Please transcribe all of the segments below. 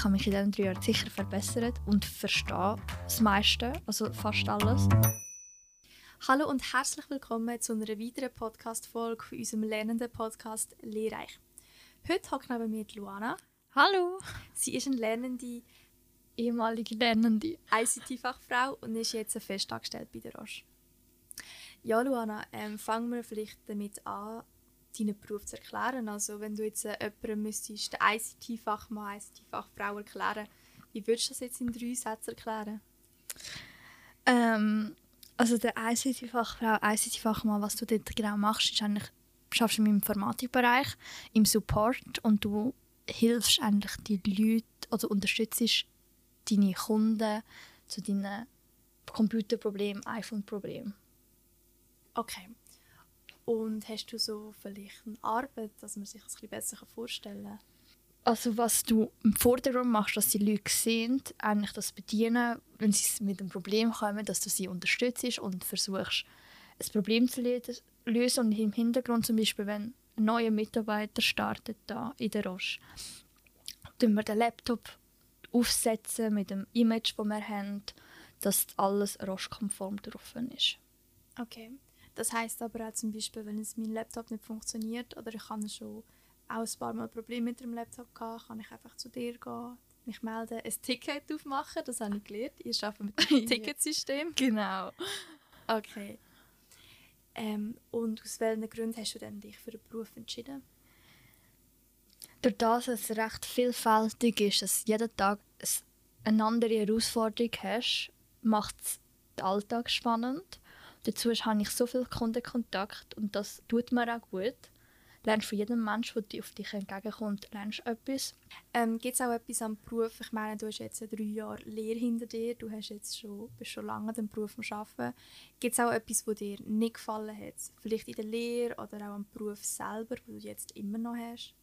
ich habe mich in diesen drei Jahren sicher verbessert und verstehe das meiste, also fast alles. Hallo und herzlich willkommen zu einer weiteren Podcast-Folge von unserem lernenden Podcast Lehrreich. Heute hockt neben mir Luana. Hallo! Sie ist eine lernende, ehemalige Lernende ICT-Fachfrau und ist jetzt festangestellt bei der Roche. Ja, Luana, ähm, fangen wir vielleicht damit an, deinen Beruf zu erklären. Also wenn du jetzt äh, jemandem müsstest, den ICT-Fachmann, ICT-Fachfrau erklären, wie würdest du das jetzt in drei Sätzen erklären? Ähm, also der ICT-Fachfrau, ICT-Fachmann, was du dort genau machst, ist eigentlich, du schaffst im Informatikbereich, im Support und du hilfst eigentlich die Leute oder unterstützt deine Kunden zu deinen Computerproblemen, iPhone-Problemen. Okay. Und hast du so vielleicht eine Arbeit, dass man sich das ein bisschen besser vorstellen kann? Also was du im Vordergrund machst, dass die Leute sehen, eigentlich das bedienen, wenn sie mit einem Problem kommen, dass du sie unterstützt und versuchst, ein Problem zu lösen. Und im Hintergrund zum Beispiel, wenn ein neuer Mitarbeiter startet da in der Roche, tun wir den Laptop aufsetzen mit dem Image, das wir haben, dass alles Roche-konform drauf ist. Okay. Das heißt aber auch zum Beispiel, wenn es mein Laptop nicht funktioniert oder ich habe schon auch ein paar Mal Probleme mit dem Laptop gehabt, kann ich einfach zu dir gehen, mich melden, ein Ticket aufmachen, das habe ich gelernt. Ihr arbeitet mit dem Ticketsystem. Genau. Okay. Ähm, und aus welchen Gründen hast du denn dich für den Beruf entschieden? Dadurch, dass es recht vielfältig ist, dass jeden Tag eine andere Herausforderung hast, macht es den Alltag spannend. Dazu habe ich so viel Kundenkontakt und das tut mir auch gut. Lernst von jedem Menschen, der auf dich entgegenkommt, lernst etwas. Ähm, Gibt es auch etwas am Beruf? Ich meine, du hast jetzt drei Jahre Lehre hinter dir, du hast jetzt schon, bist schon lange den Beruf am Arbeiten. Gibt es auch etwas, das dir nicht gefallen hat? Vielleicht in der Lehre oder auch am Beruf selber, wo du jetzt immer noch hast?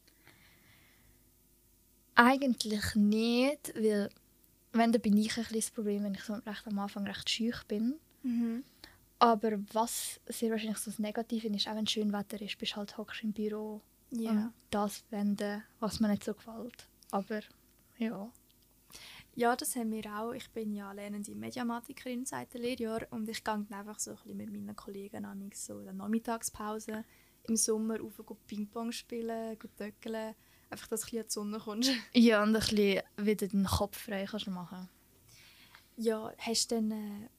Eigentlich nicht, weil wenn, dann bin ich ein das Problem, wenn ich so recht am Anfang recht schüch bin. Mhm. Aber was sehr wahrscheinlich so das Negative ist, auch wenn es schön Wetter ist, bist du halt hockst im Büro Ja. und das wenden, was mir nicht so gefällt. Aber ja. Ja, das haben wir auch. Ich bin ja lernende Mediamatikerin seit dem Lehrjahr und ich gehe dann einfach so ein bisschen mit meinen Kollegen an so in der Nachmittagspause im Sommer rauf Ping-Pong spielen, töckeln. Einfach, dass ein bisschen an die Sonne kommst. Ja, und ein bisschen wieder den Kopf frei kannst machen. Ja, hast du denn, äh,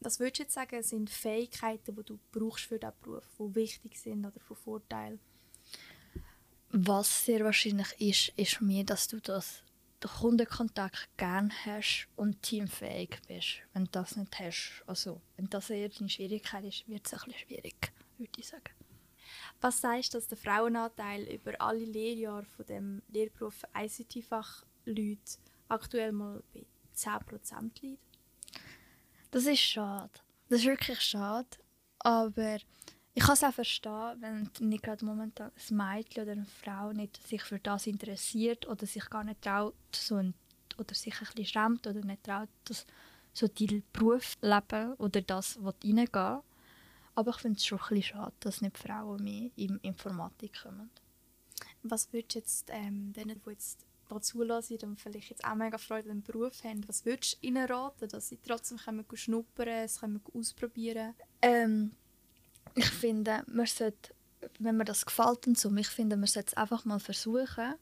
was würdest du jetzt sagen, sind Fähigkeiten, die du brauchst für diesen Beruf, die wichtig sind oder von Vorteil? Was sehr wahrscheinlich ist, ist mir, dass du das den Kundenkontakt gerne hast und teamfähig bist. Wenn du das nicht hast, also wenn das eher deine Schwierigkeit ist, wird es ein bisschen schwierig, würde ich sagen. Was sagst du, dass der Frauenanteil über alle Lehrjahre von dem Lehrberuf ICT-Fachleute aktuell mal bei 10% liegt? Das ist schade. Das ist wirklich schade. Aber ich kann es auch verstehen, wenn nicht gerade momentan ein Mädchen oder eine Frau nicht sich für das interessiert oder sich gar nicht traut so ein, oder sich ein bisschen schämt oder nicht traut, das, so die Beruf leben oder das reingehen Aber ich finde es schon ein bisschen schade, dass nicht Frauen mehr in Informatik kommen. Was würdest du jetzt ähm, denen, die jetzt die zulassen und vielleicht jetzt auch mega Freude an dem Beruf haben, was würdest du ihnen raten, dass sie trotzdem können schnuppern es können ausprobieren Ähm, ich finde, man sollte, wenn mir das gefällt und so, ich finde, man sollte es einfach mal versuchen,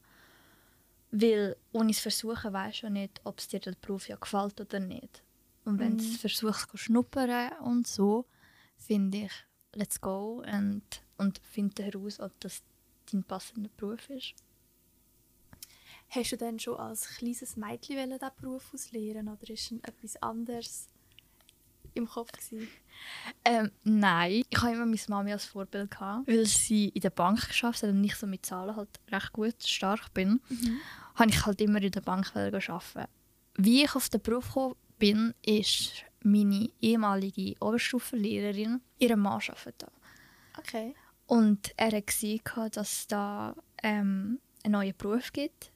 weil ohne es versuchen weisst du ja nicht, ob es dir der Beruf ja gefällt oder nicht. Und wenn du Mhm. es versuchst zu schnuppern und so, finde ich, let's go und, und finde heraus, ob das dein passender Beruf ist. Hast du denn schon als kleines Mädchen diesen Beruf auslehren oder ist etwas anderes im Kopf gewesen? Ähm, nein, ich habe immer meine Mami als Vorbild gehabt, weil sie in der Bank geschafft hat und ich so mit Zahlen halt recht gut stark bin. habe ich halt immer in der Bank arbeiten. Wie ich auf den Beruf gekommen bin, ist meine ehemalige Oberstufenlehrerin, ihre Mann arbeitet da. Okay. Und er hat gesehen, dass es da ähm, einen neuen Beruf gibt,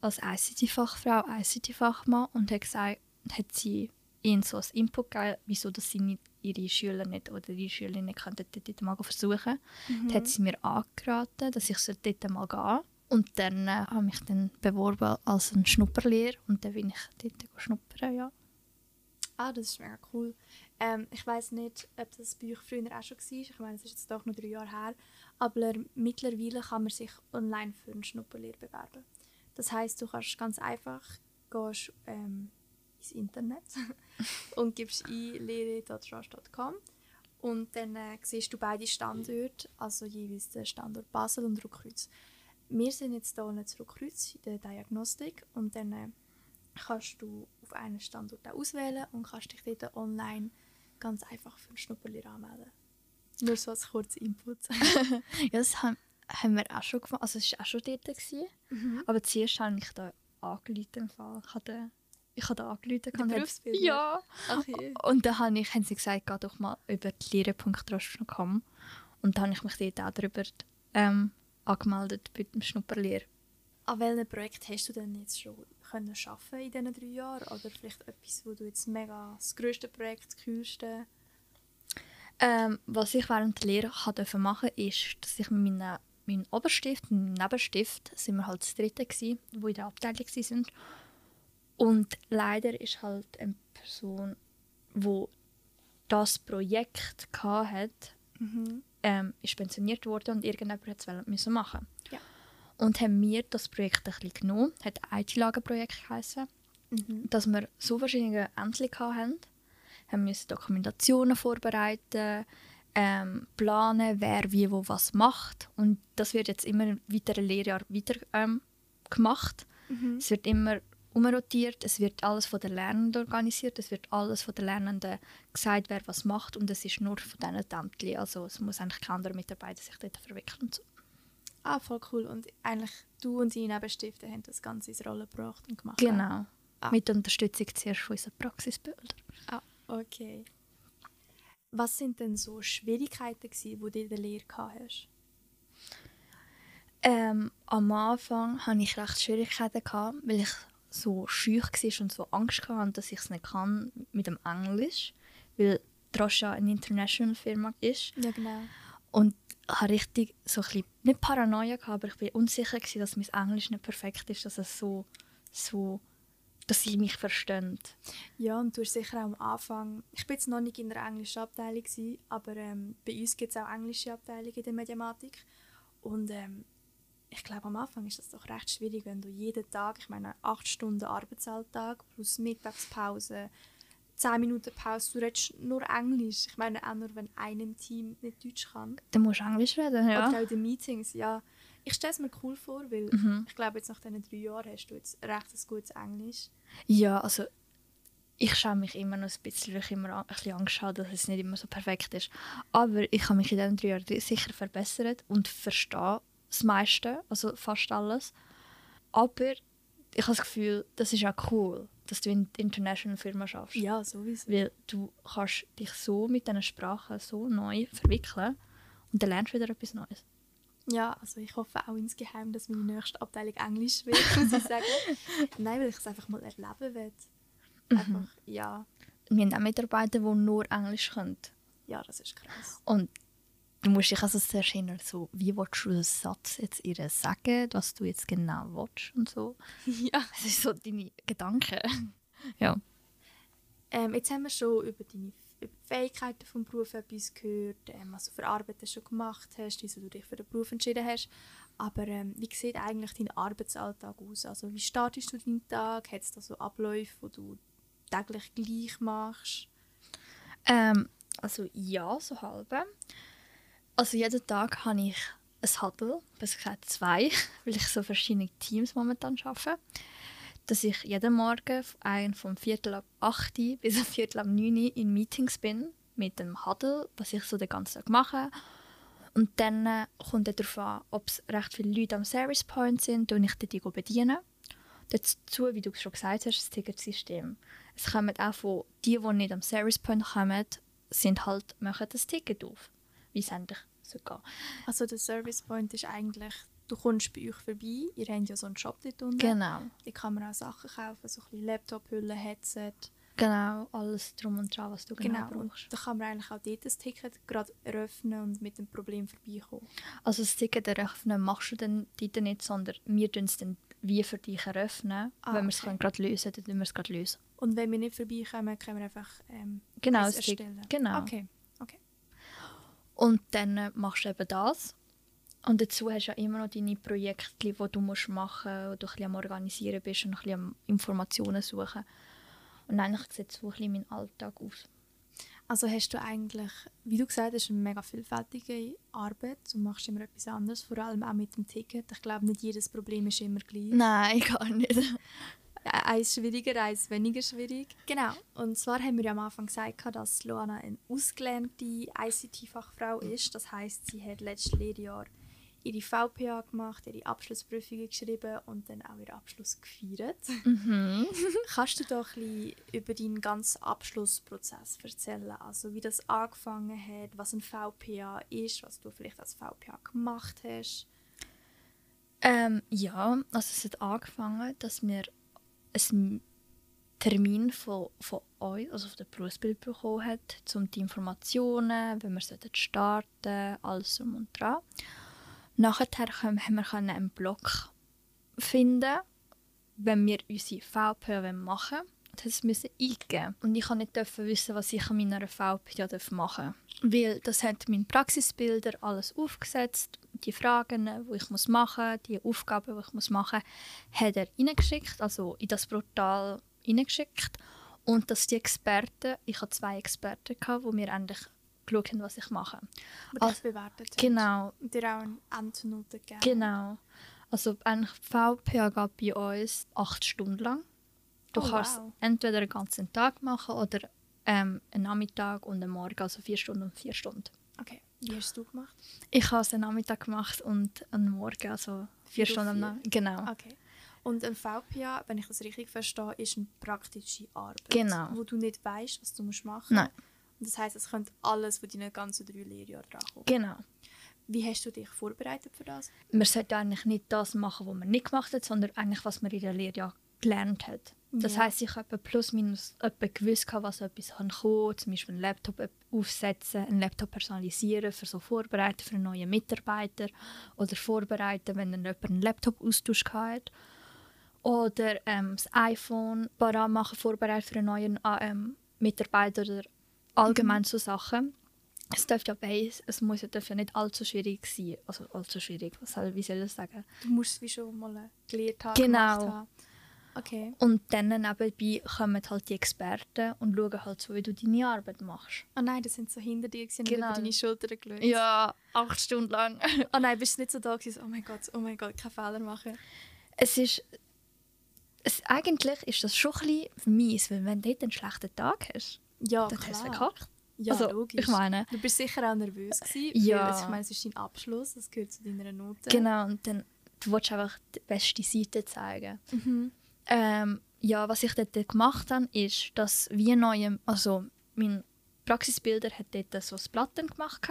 als ICT-Fachfrau, ICT-Fachmann und hat gesagt, hat sie ihnen so als Input gegeben, wieso dass sie nicht ihre Schüler nicht oder ihre Schülerinnen nicht könnten dort mal versuchen Mhm. Dann hat sie mir angeraten, dass ich so dort mal gehen Und dann äh, habe ich mich dann beworben als ein Schnupperlehr und dann bin ich dort schnuppern, ja. Ah, das ist mega cool. Ähm, ich weiß nicht, ob das bei euch früher auch schon war. Ich meine, es ist jetzt doch noch drei Jahre her. Aber mittlerweile kann man sich online für eine Schnupperlehre bewerben. Das heißt, du kannst ganz einfach gehst, ähm, ins Internet und gibst ein lehre.rush.com und dann äh, siehst du beide Standorte, also jeweils den Standort Basel und Ruckreuz. Wir sind jetzt hier in Ruckreuz in der Diagnostik und dann äh, kannst du auf einen Standort auswählen und kannst dich dort online ganz einfach für ein Schnupperli anmelden. Nur so als kurzer Input. ja, das haben, haben wir auch schon gemacht. Also es war auch schon dort. Gewesen. Mhm. Aber zuerst habe ich da angerufen im Fall. Ich habe ich habe da angerufen. Ja. Okay. Und dann habe, ich, haben sie gesagt, geh doch mal über die lehre.rosch.com und dann habe ich mich dort auch darüber ähm, angemeldet bei dem Schnupperlehre. An welchem Projekt hast du denn jetzt schon können arbeiten in diesen drei Jahren? Oder vielleicht etwas, wo du jetzt mega das grösste Projekt, das kühlste? Ähm, was ich während der Lehre machen durfte, ist, dass ich mit meinen, meinem Oberstift und meinem Nebenstift, sind wir halt das dritte gewesen, wo in der Abteilung waren. Und leider ist halt eine Person, wo das Projekt hatte, mhm. ähm, ist pensioniert worden und irgendjemand hat es machen. Ja. Und haben wir das Projekt ein bisschen genommen, hat IT-Lagerprojekt geheißen, mhm. dass wir so verschiedene Ämter hatten haben müssen Dokumentationen vorbereiten, ähm, planen, wer wie wo was macht. Und das wird jetzt immer im weiteren Lehrjahr weiter ähm, gemacht. Mhm. Es wird immer umrotiert, es wird alles von den Lernenden organisiert, es wird alles von den Lernenden gesagt, wer was macht und es ist nur von diesen Ämtern. Also es muss eigentlich kein anderer Mitarbeiter sich dort verwickeln. So. Ah, voll cool. Und eigentlich du und deine Nebenstifte haben das Ganze ins Rollen gebracht und gemacht. Genau. Ah. Mit Unterstützung zuerst von unseren Praxisbildern. Ah, Okay. Was sind denn so Schwierigkeiten, die du in der Lehre hast? Ähm, am Anfang hatte ich recht Schwierigkeiten, gehabt, weil ich so schüch war und so Angst hatte, dass ich es nicht kann mit dem Englisch, weil Droscha eine international Firma ist. Ja, genau. Und ich hatte richtig so ein bisschen, nicht Paranoia, gehabt, aber ich war unsicher, gewesen, dass mein Englisch nicht perfekt ist, dass es so, so dass sie mich verstehen. Ja, und du hast sicher auch am Anfang, ich bin jetzt noch nicht in der englischen Abteilung, gewesen, aber ähm, bei uns gibt es auch englische Abteilungen in der Mediamatik. Und ähm, ich glaube, am Anfang ist das doch recht schwierig, wenn du jeden Tag, ich meine, acht Stunden Arbeitsalltag plus Mittagspause, zehn Minuten Pause, du redest nur Englisch. Ich meine, auch nur, wenn im Team nicht Deutsch kann. Dann musst du Englisch reden, ja. Oder auch in den Meetings, ja. Ich stelle es mir cool vor, weil mhm. ich glaube, jetzt nach diesen drei Jahren hast du jetzt recht ein gutes Englisch. Ja, also ich schaue mich immer noch ein bisschen, weil ich immer ein bisschen Angst habe, dass es nicht immer so perfekt ist. Aber ich habe mich in diesen drei Jahren sicher verbessert und verstehe das meiste, also fast alles. Aber ich habe das Gefühl, das ist auch cool, dass du in international Firma schaffst. Ja, sowieso. Weil du kannst dich so mit diesen Sprachen so neu verwickeln und dann lernst du wieder etwas Neues. Ja, also ich hoffe auch insgeheim, dass meine nächste Abteilung Englisch wird, muss ich sagen. Nein, weil ich es einfach mal erleben will. Mhm. Einfach, ja. Wir haben auch Mitarbeiter, die nur Englisch können. Ja, das ist krass. Und du musst dich also sehr erinnern, so, wie willst du den Satz jetzt ihr sagen, was du jetzt genau willst und so. Ja. Das sind so deine Gedanken. ja. Ähm, jetzt haben wir schon über deine über die Fähigkeiten des Berufs etwas gehört, ähm, was du für Arbeit schon gemacht hast, wieso du dich für den Beruf entschieden hast. Aber ähm, wie sieht eigentlich dein Arbeitsalltag aus? Also wie startest du deinen Tag? Hat es da so Abläufe, die du täglich gleich machst? Ähm, also ja, so halb. Also jeden Tag habe ich ein Huddle, besser gesagt zwei, weil ich so verschiedene Teams momentan arbeite dass ich jeden Morgen vom Viertel ab 8 bis Viertel ab 9 in Meetings bin mit dem Huddle, was ich so den ganzen Tag mache. Und dann äh, kommt es darauf an, ob es recht viele Leute am Service Point sind und ich die bedienen. Dazu, wie du schon gesagt hast, das Ticketsystem. Es kommen auch von die, die nicht am Service Point kommen, sind halt, machen das Ticket auf, wie es endlich so geht. Also der Service Point ist eigentlich du kommst bei euch vorbei, ihr habt ja so einen Shop dort unten. Genau. Da kann man auch Sachen kaufen, so ein bisschen Laptop-Hüllen, Headset. Genau, alles drum und dran, was du genau, Genau, brauchst. da kann man eigentlich auch dort das Ticket gerade eröffnen und mit dem Problem vorbeikommen. Also das Ticket eröffnen machst du dann dort nicht, sondern wir tun es dann wie für dich eröffnen. Ah, wenn wir es okay. können gerade lösen dann tun wir es gerade lösen. Und wenn wir nicht vorbeikommen, können wir einfach ähm, Genau, das erstellen. Genau. Okay. Und dann äh, machst du eben das. Und dazu hast du ja immer noch deine Projekte, die du musst machen musst, wo du ein bisschen am Organisieren bist und ein bisschen am Informationen suchen. Und eigentlich sieht so ein bisschen mein Alltag aus. Also hast du eigentlich, wie du gesagt hast, eine mega vielfältige Arbeit. Du machst immer etwas anderes, vor allem auch mit dem Ticket. Ich glaube, nicht jedes Problem ist immer gleich. Nein, gar nicht. Eins schwieriger, eins weniger schwierig. Genau. Und zwar haben wir ja am Anfang gesagt, dass Luana eine ausgelernte ICT-Fachfrau ist. Das heißt, sie hat letztes Lehrjahr ihre VPA gemacht, ihre Abschlussprüfungen geschrieben und dann auch ihren Abschluss gefeiert. Mhm. Kannst du doch ein bisschen über deinen ganzen Abschlussprozess erzählen? Also wie das angefangen hat, was ein VPA ist, was du vielleicht als VPA gemacht hast? Ähm, ja, also es hat angefangen, dass wir einen Termin von, von euch, also von der Berufsbild bekommen hat, um die Informationen, wenn wir sollten starten, alles drum und dran. Nachher haben wir einen Blog finden, wenn wir unsere VPA machen wollen. Das müssen eingeben. Und ich durfte nicht wissen, was ich an meiner VPA machen darf. Weil das hat mein Praxisbilder alles aufgesetzt. Die Fragen, die ich muss machen muss, die Aufgaben, die ich muss machen muss, hat er reingeschickt, also in das Portal reingeschickt. Und dass die Experten, ich hatte zwei Experten, gehabt, die mir endlich geschaut haben, was ich mache. Die Also, bewertet. Genau, Und dir auch eine Endnote gegeben. Genau. Also eigentlich VPA geht bei uns acht Stunden lang. Du Oh, kannst wow. entweder einen ganzen Tag machen oder ähm, einen Nachmittag und einen Morgen, also vier Stunden und vier Stunden. Okay. Wie hast du gemacht? Ich habe es einen Nachmittag gemacht und einen Morgen, also vier auf Stunden am. Nachmittag. Genau. Okay. Und ein VPA, wenn ich das richtig verstehe, ist eine praktische Arbeit. Genau. Wo du nicht weißt, was du musst machen Nein. Und das heisst, es könnte alles von deinen ganzen drei Lehrjahren drankommen. Genau. Wie hast du dich vorbereitet für das? Man sollte eigentlich nicht das machen, was man nicht gemacht hat, sondern eigentlich, was man in der Lehre gelernt hat. Das Ja. heisst, ich habe plus minus gewusst, was etwas kann kommen zum Beispiel einen Laptop ep- aufsetzen, einen Laptop personalisieren, für so vorbereiten für einen neuen Mitarbeiter oder vorbereiten, wenn dann jemand einen Laptop-Austausch hat. Oder ähm, das iPhone parat machen, vorbereiten für einen neuen ähm, Mitarbeiter oder allgemein so Sachen. Es darf ja beides, es muss ja, ja nicht allzu schwierig sein. Also allzu schwierig, was soll, wie soll ich das sagen? Du musst es wie schon mal äh, gelernt haben. Genau. haben. Okay. Und dann nebenbei kommen halt die Experten und schauen halt so, wie du deine Arbeit machst. Oh nein, das sind so hinter dir gewesen, Genau. über deine Schulter gelöst. Ja, acht Stunden lang. Oh nein, bist du nicht so da gewesen, oh mein Gott, oh mein Gott, keine Fehler machen. es ist... Es, eigentlich ist das schon ein bisschen mies, weil wenn du dort einen schlechten Tag hast, Ja, dann hast du es klar. verkackt. Ja, also, logisch. ich meine... Du bist sicher auch nervös gewesen, Ja. weil ich meine, es ist dein Abschluss, das gehört zu deiner Note. Genau, und dann du willst einfach die beste Seite zeigen. Mhm. Ähm, ja, was ich dort gemacht habe, ist, dass wie neue, also mein Praxisbilder hat dort so Platten gemacht,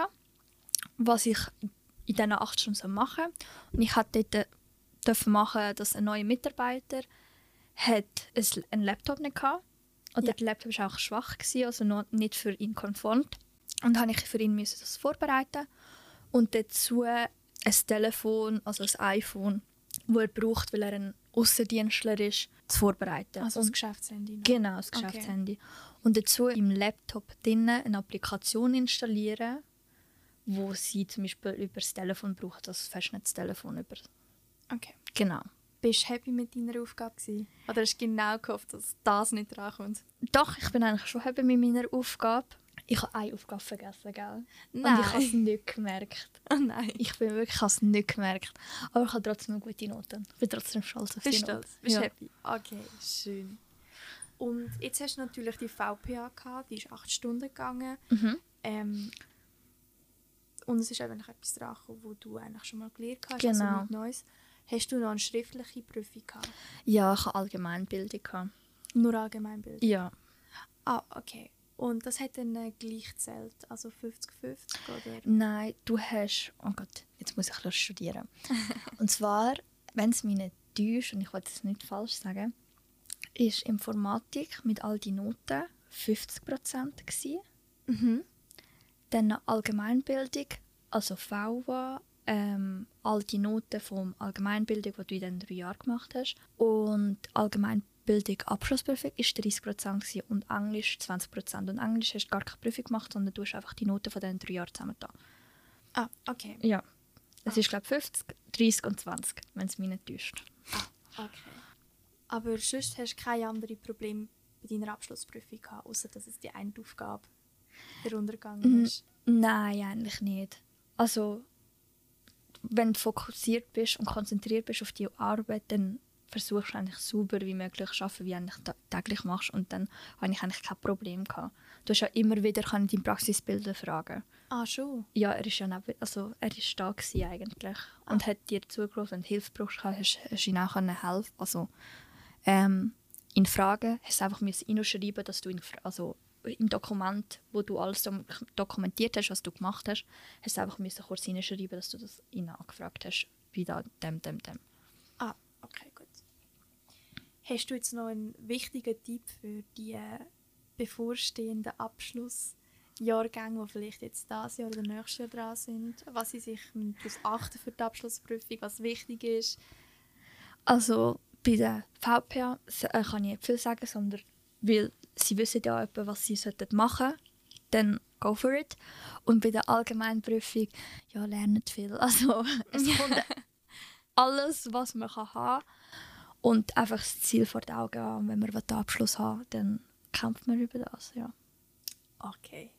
was ich in diesen acht Stunden machen Und ich hatte dort dürfen machen, dass ein neuer Mitarbeiter hat ein- einen Laptop nicht hatte. Oder Ja. der Laptop war auch schwach, gewesen, also noch nicht für ihn konform. Und dann habe ich für ihn müssen das vorbereiten und dazu ein Telefon, also ein iPhone, das er braucht, weil er ein Außendienstler ist, zu vorbereiten. Also das Geschäftshandy. noch. genau, das Okay. Geschäftshandy. Und dazu im Laptop drinnen eine Applikation installieren, wo sie zum Beispiel über das Telefon braucht, das Festnetztelefon über. Okay. Genau. Bist du happy mit deiner Aufgabe gewesen? Oder hast du genau gehofft, dass das nicht drankommt? Doch, ich bin eigentlich schon happy mit meiner Aufgabe. Ich habe eine Aufgabe vergessen, gell? Und Nein. ich habe es nicht gemerkt. Oh nein. Ich bin wirklich, ich habe es nicht gemerkt. Aber ich habe trotzdem eine gute Note. Ich bin trotzdem stolz auf die Bist du Note. stolz? Bist du ja. happy? Okay, schön. Und jetzt hast du natürlich die VPA gehabt, die ist acht Stunden gegangen. Mhm. Ähm, und es ist eigentlich etwas dran gekommen, wo du eigentlich schon mal gelernt hast, Genau. also nicht Neues. Hast du noch eine schriftliche Prüfung gehabt? Ja, ich habe Allgemeinbildung. gehabt. Nur Allgemeinbild? Ja. Ah, okay. Und das hat dann äh, gleich gezählt, also 50-50 oder? Nein, du hast. Oh Gott, jetzt muss ich studieren. und zwar, wenn es mich nicht täuscht, und ich wollte es nicht falsch sagen, ist Informatik mit all die Noten 50% gewesen. Mhm. Dann Allgemeinbildung, also VWA, ähm, all die Noten vom Allgemeinbildung, die du in den drei Jahren gemacht hast. Und Allgemeinbildung Abschlussprüfung ist 30% gewesen und Englisch 20%. Und Englisch hast du gar keine Prüfung gemacht, sondern du hast einfach die Noten von den drei Jahren zusammengetan. Ah, okay. Ja. Es Ah. ist, glaube ich, 50, 30 und 20, wenn es mich nicht täuscht. Okay. Aber sonst hast du keine anderen Probleme bei deiner Abschlussprüfung gehabt, außer dass es die eine Aufgabe heruntergegangen Mhm. ist. Nein, eigentlich nicht. Also, wenn du fokussiert bist und konzentriert bist auf die Arbeit, dann versuchst eigentlich sauber wie möglich zu arbeiten, wie du eigentlich täglich machst. Und dann habe ich eigentlich kein Problem gehabt. Du hast ja immer wieder können deinen Praxisbilder fragen. Ah, schon? Ja, er ist ja neben, also er ist da gewesen eigentlich und hat dir zugelassen, wenn du Hilfe brauchst, hast, hast du ihm auch können helfen. Also ähm, in Fragen hast du einfach müssen reinschreiben, dass du in, also im Dokument, wo du alles dokumentiert hast, was du gemacht hast, hast du einfach müssen kurz reinschreiben, dass du das ihn angefragt hast, wie da dem, dem, dem. Hast du jetzt noch einen wichtigen Tipp für die äh, bevorstehenden Abschlussjahrgänge, die vielleicht jetzt dieses Jahr oder nächstes Jahr dran sind? Was sie sich darauf achten für die Abschlussprüfung, was wichtig ist? Also bei der VPA äh, kann ich nicht viel sagen, sondern weil sie wissen ja etwa, was sie sollten machen dann go for it. Und bei der Allgemeinprüfung, ja, lernt viel. Also es kommt alles, was man kann haben und einfach das Ziel vor den Augen haben. Wenn man den Abschluss haben dann kämpft man über das, ja. Okay.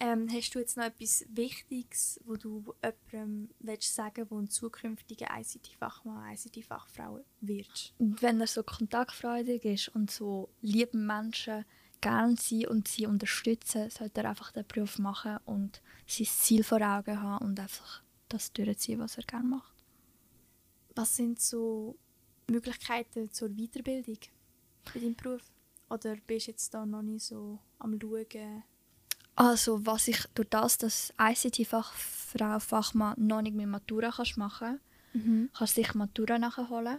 Ähm, hast du jetzt noch etwas Wichtiges, wo du jemandem willst sagen wo ein zukünftiger ICT-Fachmann, ICT-Fachfrau wird? wenn er so kontaktfreudig ist und so lieben Menschen gern sie und sie unterstützen, sollte er einfach den Beruf machen und sein Ziel vor Augen haben und einfach das durchziehen, was er gerne macht. Was sind so Möglichkeiten zur Weiterbildung bei deinem Beruf? Oder bist du jetzt da noch nicht so am Schauen? Also was ich durch das, dass ICT-Fachfrau, Fachmann noch nicht mit Matura kannst machen kannst du sich Matura nachholen.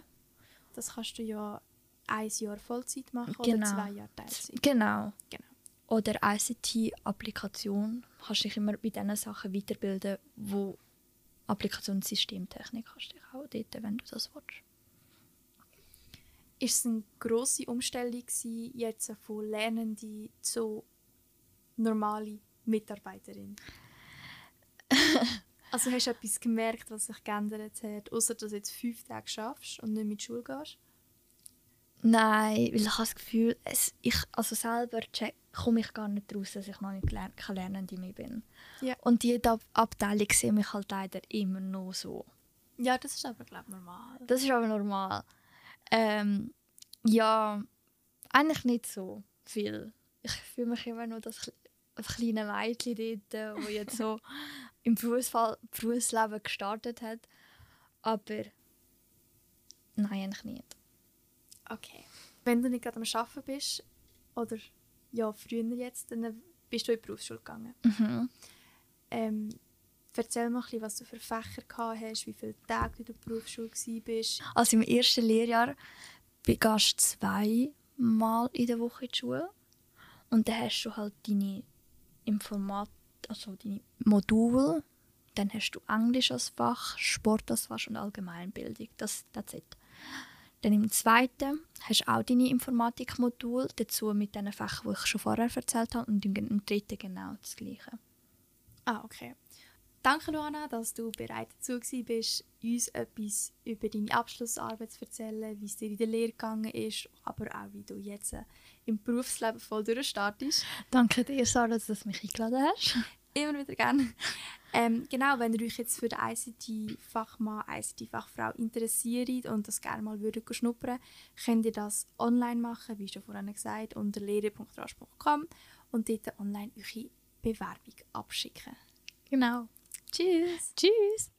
Das kannst du ja ein Jahr Vollzeit machen Genau. oder zwei Jahre Teilzeit. Genau. Genau. Oder ICT-Applikation. Kannst dich immer bei den Sachen weiterbilden, wo Applikation und Systemtechnik kannst du dich auch dort, wenn du das willst. Ist es eine grosse Umstellung gewesen, jetzt von Lernende zu normale Mitarbeiterin? also hast du etwas gemerkt, was sich geändert hat, außer dass du jetzt fünf Tage schaffst und nicht mit Schule gehst? Nein, weil ich habe das Gefühl, es, ich, also selber check, komme ich gar nicht raus, dass ich noch nicht lern, keine Lernende mehr bin. Ja. Und jede Ab Abteilung sieht mich halt leider immer noch so. Ja, das ist aber glaube ich normal. Das ist aber normal. Ähm, ja, eigentlich nicht so viel. Ich fühle mich immer noch das, das kleine Mädchen dort, das jetzt so im Berufsfall, Berufsleben gestartet hat. Aber nein, eigentlich nicht. Okay. Wenn du nicht gerade am Arbeiten bist, oder ja, früher jetzt, dann bist du in die Berufsschule gegangen. Mhm. Ähm, erzähl mal bisschen, was du für Fächer gehabt hast, wie viele Tage du in der Berufsschule warst. Also im ersten Lehrjahr gehst du zweimal in der Woche in die Schule. Und dann hast du halt deine Informat also deine Module. Dann hast du Englisch als Fach, Sport als Fach und Allgemeinbildung. Das, that's it. Dann im zweiten hast du auch deine Informatikmodul, dazu mit den Fächern, die ich schon vorher erzählt habe. Und im dritten genau das Gleiche. Ah, okay. Danke, Luana, dass du bereit dazu bist, uns etwas über deine Abschlussarbeit zu erzählen, wie es dir in der Lehre gegangen ist, aber auch wie du jetzt äh, im Berufsleben voll durchstartest. Danke dir, Sarah, dass du mich eingeladen hast. Immer wieder gerne. Ähm, genau, wenn ihr euch jetzt für den ICT-Fachmann, ICT-Fachfrau interessiert und das gerne mal würdet schnuppern, könnt ihr das online machen, wie schon vorhin gesagt, unter lehre.rasch.com und dort online eure Bewerbung abschicken. Genau. Tschüss! Tschüss.